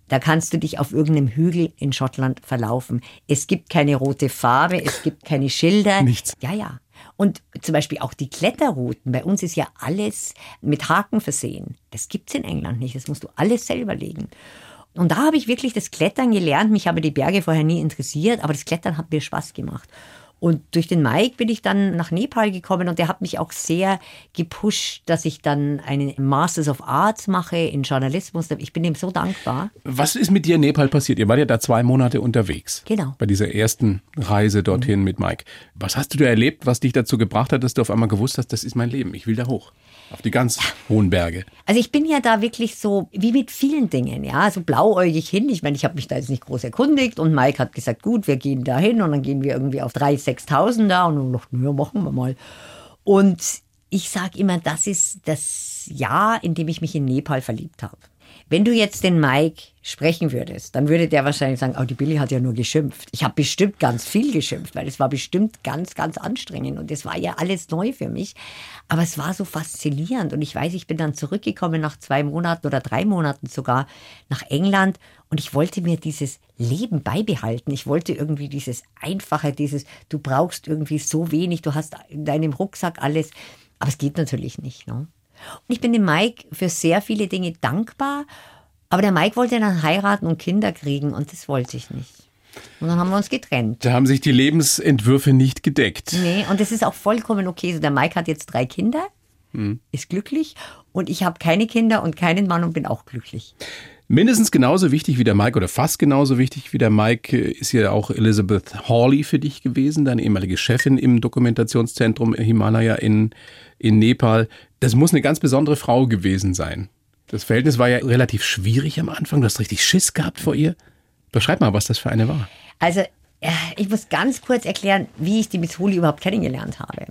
Da kannst du dich auf irgendeinem Hügel in Schottland verlaufen. Es gibt keine rote Farbe, es gibt keine Schilder. Nichts. Ja, ja. Und zum Beispiel auch die Kletterrouten. Bei uns ist ja alles mit Haken versehen. Das gibt's in England nicht. Das musst du alles selber legen. Und da habe ich wirklich das Klettern gelernt. Mich haben die Berge vorher nie interessiert, aber das Klettern hat mir Spaß gemacht. Und durch den Mike bin ich dann nach Nepal gekommen und der hat mich auch sehr gepusht, dass ich dann einen Masters of Arts mache in Journalismus. Ich bin ihm so dankbar. Was ist mit dir in Nepal passiert? Ihr wart ja da zwei Monate unterwegs. Genau. Bei dieser ersten Reise dorthin mit Mike. Was hast du da erlebt, was dich dazu gebracht hat, dass du auf einmal gewusst hast, das ist mein Leben, ich will da hoch? Auf die ganz hohen Berge. Also ich bin ja da wirklich so, wie mit vielen Dingen, ja, so blauäugig hin. Ich meine, ich habe mich da jetzt nicht groß erkundigt und Mike hat gesagt, gut, wir gehen da hin und dann gehen wir irgendwie auf 3.000, 6.000 da und dann ich, ja, machen wir mal. Und ich sage immer, das ist das Jahr, in dem ich mich in Nepal verliebt habe. Wenn du jetzt den Mike sprechen würdest, dann würde der wahrscheinlich sagen, oh, die Billy hat ja nur geschimpft. Ich habe bestimmt ganz viel geschimpft, weil es war bestimmt ganz, ganz anstrengend und es war ja alles neu für mich. Aber es war so faszinierend und ich weiß, ich bin dann zurückgekommen nach zwei Monaten oder drei Monaten sogar nach England und ich wollte mir dieses Leben beibehalten. Ich wollte irgendwie dieses Einfache, dieses, du brauchst irgendwie so wenig, du hast in deinem Rucksack alles. Aber es geht natürlich nicht. Ne? Und ich bin dem Mike für sehr viele Dinge dankbar. Aber der Mike wollte dann heiraten und Kinder kriegen und das wollte ich nicht. Und dann haben wir uns getrennt. Da haben sich die Lebensentwürfe nicht gedeckt. Nee, und das ist auch vollkommen okay. So, der Mike hat jetzt drei Kinder, hm. ist glücklich und ich habe keine Kinder und keinen Mann und bin auch glücklich. Mindestens genauso wichtig wie der Mike oder fast genauso wichtig wie der Mike ist ja auch Elizabeth Hawley für dich gewesen, deine ehemalige Chefin im Dokumentationszentrum Himalaya in, in Nepal. Das muss eine ganz besondere Frau gewesen sein. Das Verhältnis war ja relativ schwierig am Anfang. Du hast richtig Schiss gehabt vor ihr. Beschreib mal, was das für eine war. Also, äh, ich muss ganz kurz erklären, wie ich die Miss Huli überhaupt kennengelernt habe.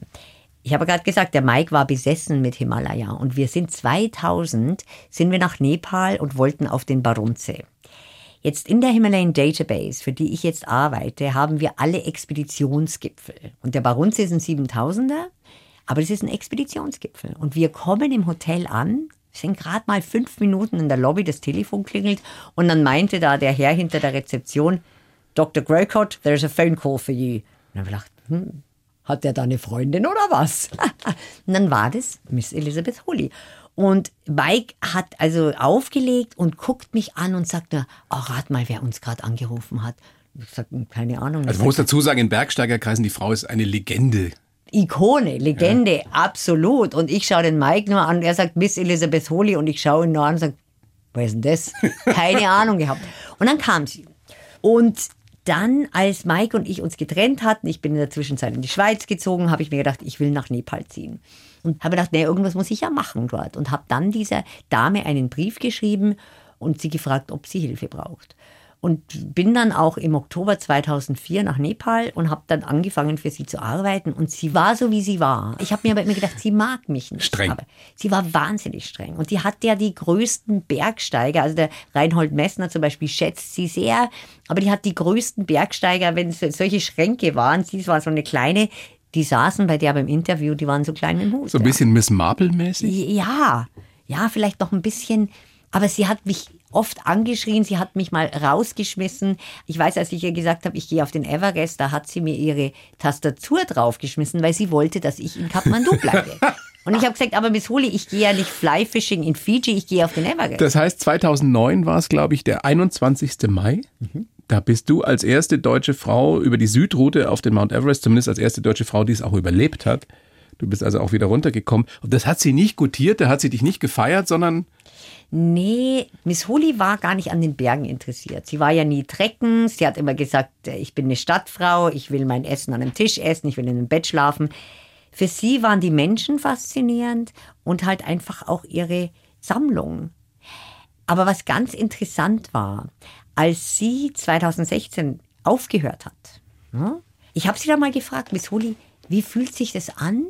Ich habe gerade gesagt, der Mike war besessen mit Himalaya und wir sind 2000 sind wir nach Nepal und wollten auf den Barunze. Jetzt in der Himalayan Database, für die ich jetzt arbeite, haben wir alle Expeditionsgipfel. Und der Barunze ist ein 7000er, aber das ist ein Expeditionsgipfel. Und wir kommen im Hotel an, sind gerade mal fünf Minuten in der Lobby, das Telefon klingelt und dann meinte da der Herr hinter der Rezeption, Dr. Greycott, there's a phone call for you. Und dann habe ich gedacht, hm, hat der da eine Freundin oder was? und dann war das Miss Elizabeth Hooley. Und Mike hat also aufgelegt und guckt mich an und sagt, oh, rat mal, wer uns gerade angerufen hat. Ich sage, hm, keine Ahnung. Also man muss dazu sagen, in Bergsteigerkreisen, die Frau ist eine Legende. Ikone, Legende, ja. absolut. Und ich schaue den Mike nur an, er sagt Miss Elizabeth Holy und ich schaue ihn nur an und sage, wer ist denn das? Keine Ahnung gehabt. Und dann kam sie. Und dann, als Mike und ich uns getrennt hatten, ich bin in der Zwischenzeit in die Schweiz gezogen, habe ich mir gedacht, ich will nach Nepal ziehen. Und habe gedacht, nee, irgendwas muss ich ja machen dort. Und habe dann dieser Dame einen Brief geschrieben und sie gefragt, ob sie Hilfe braucht. Und bin dann auch im Oktober 2004 nach Nepal und habe dann angefangen für sie zu arbeiten. Und sie war so, wie sie war. Ich habe mir aber immer gedacht, sie mag mich nicht. Streng. Aber sie war wahnsinnig streng. Und die hat ja die größten Bergsteiger. Also der Reinhold Messner zum Beispiel schätzt sie sehr. Aber die hat die größten Bergsteiger, wenn es solche Schränke waren. Sie war so eine kleine, die saßen bei der beim Interview, die waren so klein im Hut. So ein bisschen Miss Marple-mäßig? Ja, ja, vielleicht noch ein bisschen. Aber sie hat mich oft angeschrien, sie hat mich mal rausgeschmissen. Ich weiß, als ich ihr gesagt habe, ich gehe auf den Everest, da hat sie mir ihre Tastatur draufgeschmissen, weil sie wollte, dass ich in Kathmandu bleibe. Und ich habe gesagt, aber Miss Holi, ich gehe ja nicht Flyfishing in Fiji, ich gehe auf den Everest. Das heißt, 2009 war es, glaube ich, der 21. Mai. Mhm. Da bist du als erste deutsche Frau über die Südroute auf den Mount Everest, zumindest als erste deutsche Frau, die es auch überlebt hat. Du bist also auch wieder runtergekommen. Und das hat sie nicht gutiert, da hat sie dich nicht gefeiert, sondern Nee, Miss Holi war gar nicht an den Bergen interessiert. Sie war ja nie trecken. Sie hat immer gesagt, äh, ich bin eine Stadtfrau, ich will mein Essen an einem Tisch essen, ich will in einem Bett schlafen. Für sie waren die Menschen faszinierend und halt einfach auch ihre Sammlung. Aber was ganz interessant war, als sie 2016 aufgehört hat, ne? ich habe sie dann mal gefragt, Miss Holi, wie fühlt sich das an,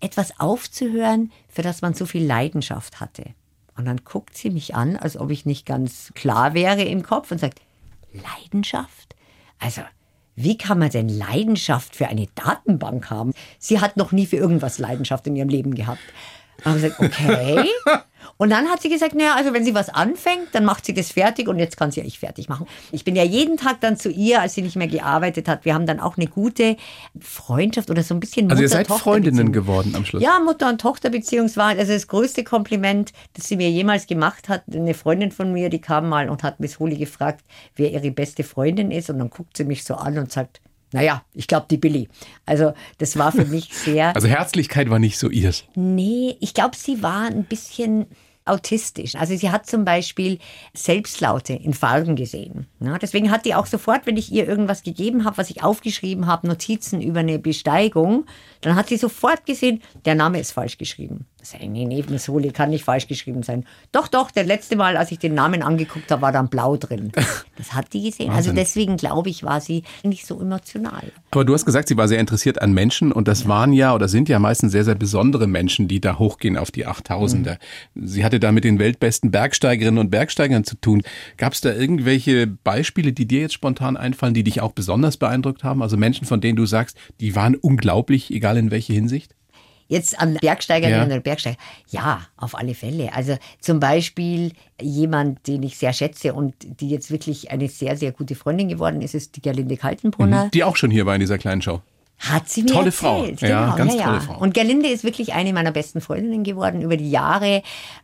etwas aufzuhören, für das man so viel Leidenschaft hatte? Und dann guckt sie mich an, als ob ich nicht ganz klar wäre im Kopf und sagt, Leidenschaft? Also, wie kann man denn Leidenschaft für eine Datenbank haben? Sie hat noch nie für irgendwas Leidenschaft in ihrem Leben gehabt. Und ich gesagt, okay. Und dann hat sie gesagt, naja, also wenn sie was anfängt, dann macht sie das fertig und jetzt kann sie ja ich fertig machen. Ich bin ja jeden Tag dann zu ihr, als sie nicht mehr gearbeitet hat. Wir haben dann auch eine gute Freundschaft oder so ein bisschen Also ihr seid Freundinnen geworden am Schluss? Ja, Mutter- und Tochterbeziehung war also das größte Kompliment, das sie mir jemals gemacht hat. Eine Freundin von mir, die kam mal und hat Miss Holi gefragt, wer ihre beste Freundin ist und dann guckt sie mich so an und sagt, naja, ich glaube die Billy. Also das war für mich sehr. Also Herzlichkeit war nicht so ihrs. Nee, ich glaube, sie war ein bisschen autistisch. Also sie hat zum Beispiel Selbstlaute in Farben gesehen. Ja, deswegen hat die auch sofort, wenn ich ihr irgendwas gegeben habe, was ich aufgeschrieben habe, Notizen über eine Besteigung, dann hat sie sofort gesehen, der Name ist falsch geschrieben. Nee, Soli kann nicht falsch geschrieben sein. Doch, doch, der letzte Mal, als ich den Namen angeguckt habe, war dann blau drin. Das hat die gesehen. Also deswegen glaube ich, war sie nicht so emotional. Aber du hast gesagt, sie war sehr interessiert an Menschen und das ja. waren ja oder sind ja meistens sehr, sehr besondere Menschen, die da hochgehen auf die 8000er. Mhm. Sie hatte da mit den weltbesten Bergsteigerinnen und Bergsteigern zu tun. Gab es da irgendwelche Beispiele, die dir jetzt spontan einfallen, die dich auch besonders beeindruckt haben? Also Menschen, von denen du sagst, die waren unglaublich, egal in welche Hinsicht? Jetzt an Bergsteigerinnen ja. und Bergsteiger. Ja, auf alle Fälle. Also zum Beispiel jemand, den ich sehr schätze und die jetzt wirklich eine sehr, sehr gute Freundin geworden ist, ist die Gerlinde Kaltenbrunner. Mhm, die auch schon hier war in dieser kleinen Show. Hat sie mir tolle erzählt. Frau. Genau, ja, ganz ja, tolle Frau. Und Gerlinde ist wirklich eine meiner besten Freundinnen geworden über die Jahre.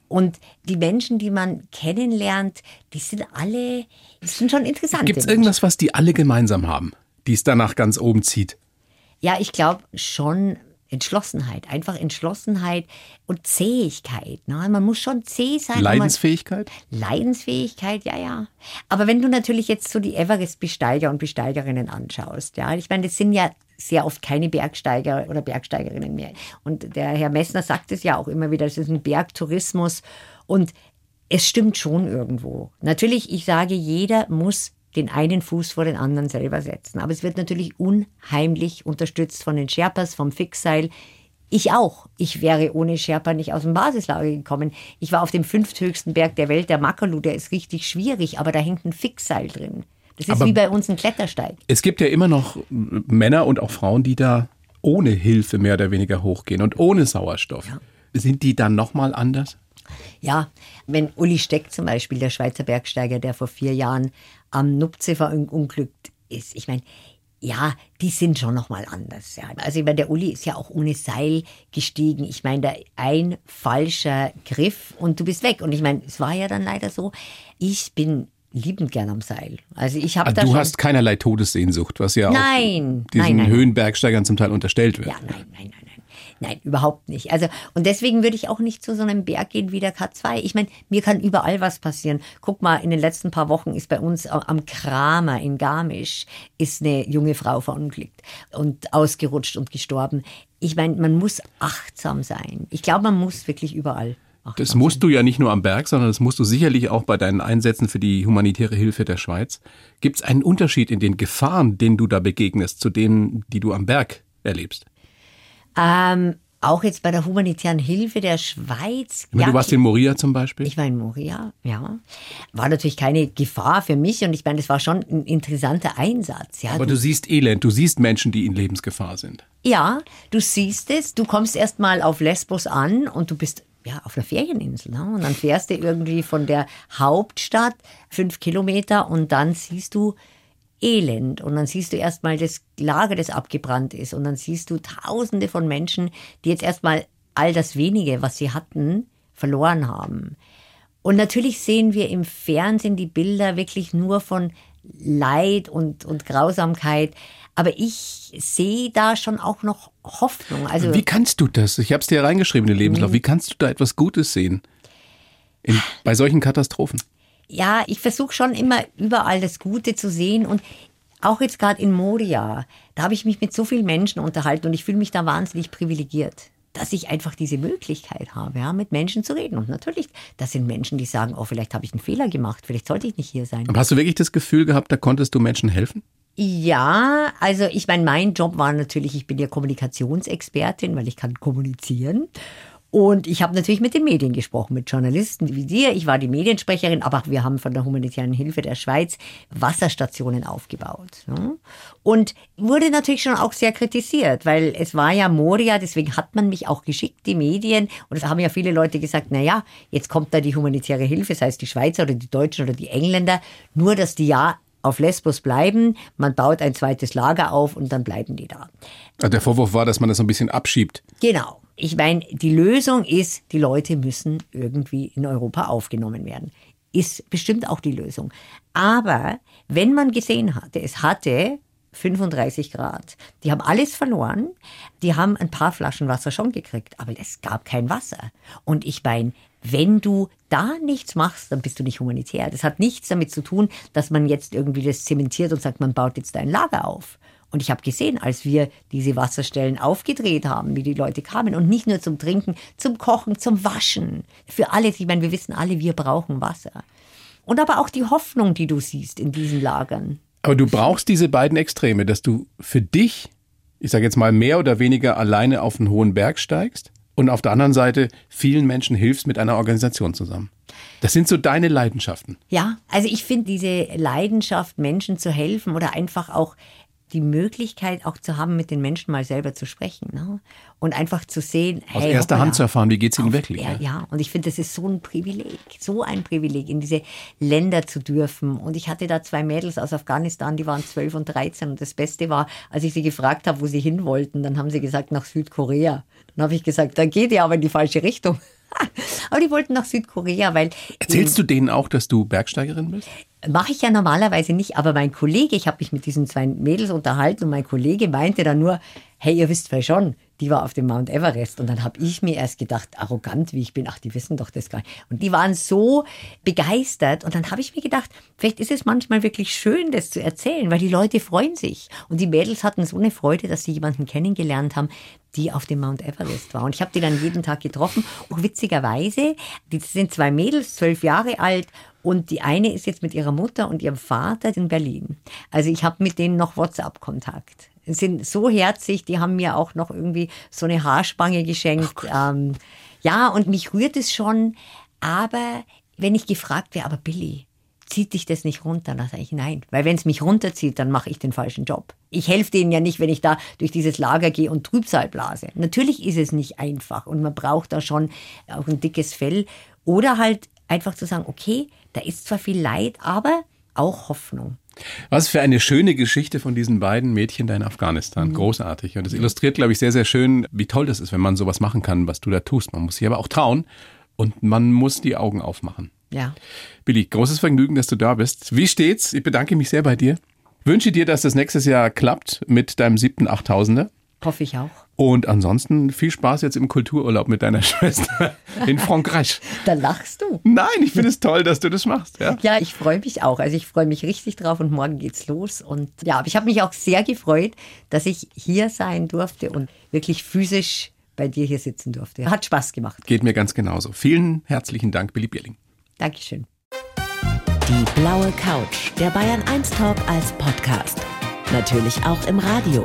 Und die Menschen, die man kennenlernt, die sind alle, die sind schon interessant. Gibt es irgendwas, was die alle gemeinsam haben, die es danach ganz oben zieht? Ja, ich glaube schon Entschlossenheit, einfach Entschlossenheit und Zähigkeit. Ne? Man muss schon zäh sein. Leidensfähigkeit? Man, Leidensfähigkeit, ja, ja. Aber wenn du natürlich jetzt so die Everest-Besteiger und Besteigerinnen anschaust, ja, ich meine, das sind ja sehr oft keine Bergsteiger oder Bergsteigerinnen mehr. Und der Herr Messner sagt es ja auch immer wieder, es ist ein Bergtourismus und es stimmt schon irgendwo. Natürlich, ich sage, jeder muss den einen Fuß vor den anderen selber setzen. Aber es wird natürlich unheimlich unterstützt von den Sherpas, vom Fixseil. Ich auch. Ich wäre ohne Sherpa nicht aus dem Basislager gekommen. Ich war auf dem fünfthöchsten Berg der Welt, der Makalu. Der ist richtig schwierig, aber da hängt ein Fixseil drin. Das ist aber wie bei uns ein Klettersteig. Es gibt ja immer noch Männer und auch Frauen, die da ohne Hilfe mehr oder weniger hochgehen und ohne Sauerstoff. Ja. Sind die dann nochmal anders? Ja, wenn Uli Steck zum Beispiel, der Schweizer Bergsteiger, der vor vier Jahren am Nupze verunglückt ist. Ich meine, ja, die sind schon nochmal anders. Ja. Also ich meine, der Uli ist ja auch ohne Seil gestiegen. Ich meine, da ein falscher Griff und du bist weg. Und ich meine, es war ja dann leider so. Ich bin liebend gern am Seil. Also ich habe ah, Du hast keinerlei Todessehnsucht, was ja nein, auch diesen nein, nein, Höhenbergsteigern zum Teil unterstellt wird. Ja, nein, nein, nein. Nein, überhaupt nicht. Also, und deswegen würde ich auch nicht zu so einem Berg gehen wie der K2. Ich meine, mir kann überall was passieren. Guck mal, in den letzten paar Wochen ist bei uns am Kramer in Garmisch ist eine junge Frau verunglückt und ausgerutscht und gestorben. Ich meine, man muss achtsam sein. Ich glaube, man muss wirklich überall. Das musst du ja nicht nur am Berg, sondern das musst du sicherlich auch bei deinen Einsätzen für die humanitäre Hilfe der Schweiz. Gibt es einen Unterschied in den Gefahren, denen du da begegnest, zu denen, die du am Berg erlebst? Ähm, auch jetzt bei der humanitären Hilfe der Schweiz. Ja, du warst in Moria zum Beispiel? Ich war in Moria, ja. War natürlich keine Gefahr für mich und ich meine, das war schon ein interessanter Einsatz. Ja, Aber du, du siehst Elend, du siehst Menschen, die in Lebensgefahr sind. Ja, du siehst es, du kommst erst mal auf Lesbos an und du bist ja, auf einer Ferieninsel. Ne? Und dann fährst du irgendwie von der Hauptstadt fünf Kilometer und dann siehst du Elend. Und dann siehst du erstmal das Lager, das abgebrannt ist. Und dann siehst du Tausende von Menschen, die jetzt erstmal all das wenige, was sie hatten, verloren haben. Und natürlich sehen wir im Fernsehen die Bilder wirklich nur von Leid und, und Grausamkeit. Aber ich sehe da schon auch noch Hoffnung. Also Wie kannst du das? Ich habe es dir reingeschrieben, den Lebenslauf. Mhm. Wie kannst du da etwas Gutes sehen? In, bei solchen Katastrophen? Ja, ich versuche schon immer überall das Gute zu sehen und auch jetzt gerade in Moria, da habe ich mich mit so vielen Menschen unterhalten und ich fühle mich da wahnsinnig privilegiert, dass ich einfach diese Möglichkeit habe, ja, mit Menschen zu reden. Und natürlich, das sind Menschen, die sagen, oh, vielleicht habe ich einen Fehler gemacht, vielleicht sollte ich nicht hier sein. Aber hast du wirklich das Gefühl gehabt, da konntest du Menschen helfen? Ja, also ich meine, mein Job war natürlich, ich bin ja Kommunikationsexpertin, weil ich kann kommunizieren. Und ich habe natürlich mit den Medien gesprochen, mit Journalisten wie dir. Ich war die Mediensprecherin, aber wir haben von der humanitären Hilfe der Schweiz Wasserstationen aufgebaut. Ne? Und wurde natürlich schon auch sehr kritisiert, weil es war ja Moria, deswegen hat man mich auch geschickt, die Medien. Und es haben ja viele Leute gesagt, na ja, jetzt kommt da die humanitäre Hilfe, sei es die Schweizer oder die Deutschen oder die Engländer, nur dass die ja auf Lesbos bleiben, man baut ein zweites Lager auf und dann bleiben die da. Also der Vorwurf war, dass man das ein bisschen abschiebt. Genau. Ich meine, die Lösung ist, die Leute müssen irgendwie in Europa aufgenommen werden. Ist bestimmt auch die Lösung. Aber wenn man gesehen hatte, es hatte 35 Grad. Die haben alles verloren. Die haben ein paar Flaschen Wasser schon gekriegt, aber es gab kein Wasser. Und ich meine, wenn du da nichts machst, dann bist du nicht humanitär. Das hat nichts damit zu tun, dass man jetzt irgendwie das zementiert und sagt, man baut jetzt ein Lager auf. Und ich habe gesehen, als wir diese Wasserstellen aufgedreht haben, wie die Leute kamen und nicht nur zum Trinken, zum Kochen, zum Waschen. Für alle, ich meine, wir wissen alle, wir brauchen Wasser. Und aber auch die Hoffnung, die du siehst in diesen Lagern. Aber du brauchst diese beiden Extreme, dass du für dich, ich sage jetzt mal, mehr oder weniger alleine auf einen hohen Berg steigst und auf der anderen Seite vielen Menschen hilfst mit einer Organisation zusammen. Das sind so deine Leidenschaften. Ja, also ich finde diese Leidenschaft, Menschen zu helfen oder einfach auch die Möglichkeit auch zu haben, mit den Menschen mal selber zu sprechen. Ne? Und einfach zu sehen, aus hey, erster Hand zu erfahren, wie geht es ihnen wirklich. Ja, ja, ja, und ich finde, das ist so ein Privileg, so ein Privileg, in diese Länder zu dürfen. Und ich hatte da zwei Mädels aus Afghanistan, die waren 12 und 13. Und das Beste war, als ich sie gefragt habe, wo sie hin wollten, dann haben sie gesagt, nach Südkorea. Dann habe ich gesagt, da geht ihr aber in die falsche Richtung. aber die wollten nach Südkorea, weil. Erzählst du denen auch, dass du Bergsteigerin bist? Mache ich ja normalerweise nicht, aber mein Kollege, ich habe mich mit diesen zwei Mädels unterhalten und mein Kollege meinte dann nur, hey, ihr wisst vielleicht schon, die war auf dem Mount Everest. Und dann habe ich mir erst gedacht, arrogant wie ich bin, ach, die wissen doch das gar nicht. Und die waren so begeistert. Und dann habe ich mir gedacht, vielleicht ist es manchmal wirklich schön, das zu erzählen, weil die Leute freuen sich. Und die Mädels hatten so eine Freude, dass sie jemanden kennengelernt haben, die auf dem Mount Everest war. Und ich habe die dann jeden Tag getroffen. Auch witzigerweise, die sind zwei Mädels, zwölf Jahre alt und die eine ist jetzt mit ihrer Mutter und ihrem Vater in Berlin. Also ich habe mit denen noch WhatsApp-Kontakt. Sind so herzig, die haben mir auch noch irgendwie so eine Haarspange geschenkt. Ähm, ja, und mich rührt es schon. Aber wenn ich gefragt wäre, aber Billy, zieht dich das nicht runter? Dann sage ich nein. Weil wenn es mich runterzieht, dann mache ich den falschen Job. Ich helfe denen ja nicht, wenn ich da durch dieses Lager gehe und Trübsal blase. Natürlich ist es nicht einfach und man braucht da schon auch ein dickes Fell. Oder halt einfach zu sagen, okay, da ist zwar viel Leid, aber auch Hoffnung. Was für eine schöne Geschichte von diesen beiden Mädchen da in Afghanistan. Mhm. Großartig. Und das illustriert, glaube ich, sehr, sehr schön, wie toll das ist, wenn man sowas machen kann, was du da tust. Man muss sich aber auch trauen und man muss die Augen aufmachen. Ja. Billy, großes Vergnügen, dass du da bist. Wie steht's? Ich bedanke mich sehr bei dir. Wünsche dir, dass das nächstes Jahr klappt mit deinem siebten Achttausender. Hoffe ich auch. Und ansonsten viel Spaß jetzt im Kultururlaub mit deiner Schwester in Frankreich. da lachst du. Nein, ich finde es toll, dass du das machst. Ja, ja ich freue mich auch. Also ich freue mich richtig drauf und morgen geht's los. Und ja, aber ich habe mich auch sehr gefreut, dass ich hier sein durfte und wirklich physisch bei dir hier sitzen durfte. Hat Spaß gemacht. Geht mir ganz genauso. Vielen herzlichen Dank, Billy Bierling. Dankeschön. Die blaue Couch, der Bayern 1 Talk als Podcast. Natürlich auch im Radio.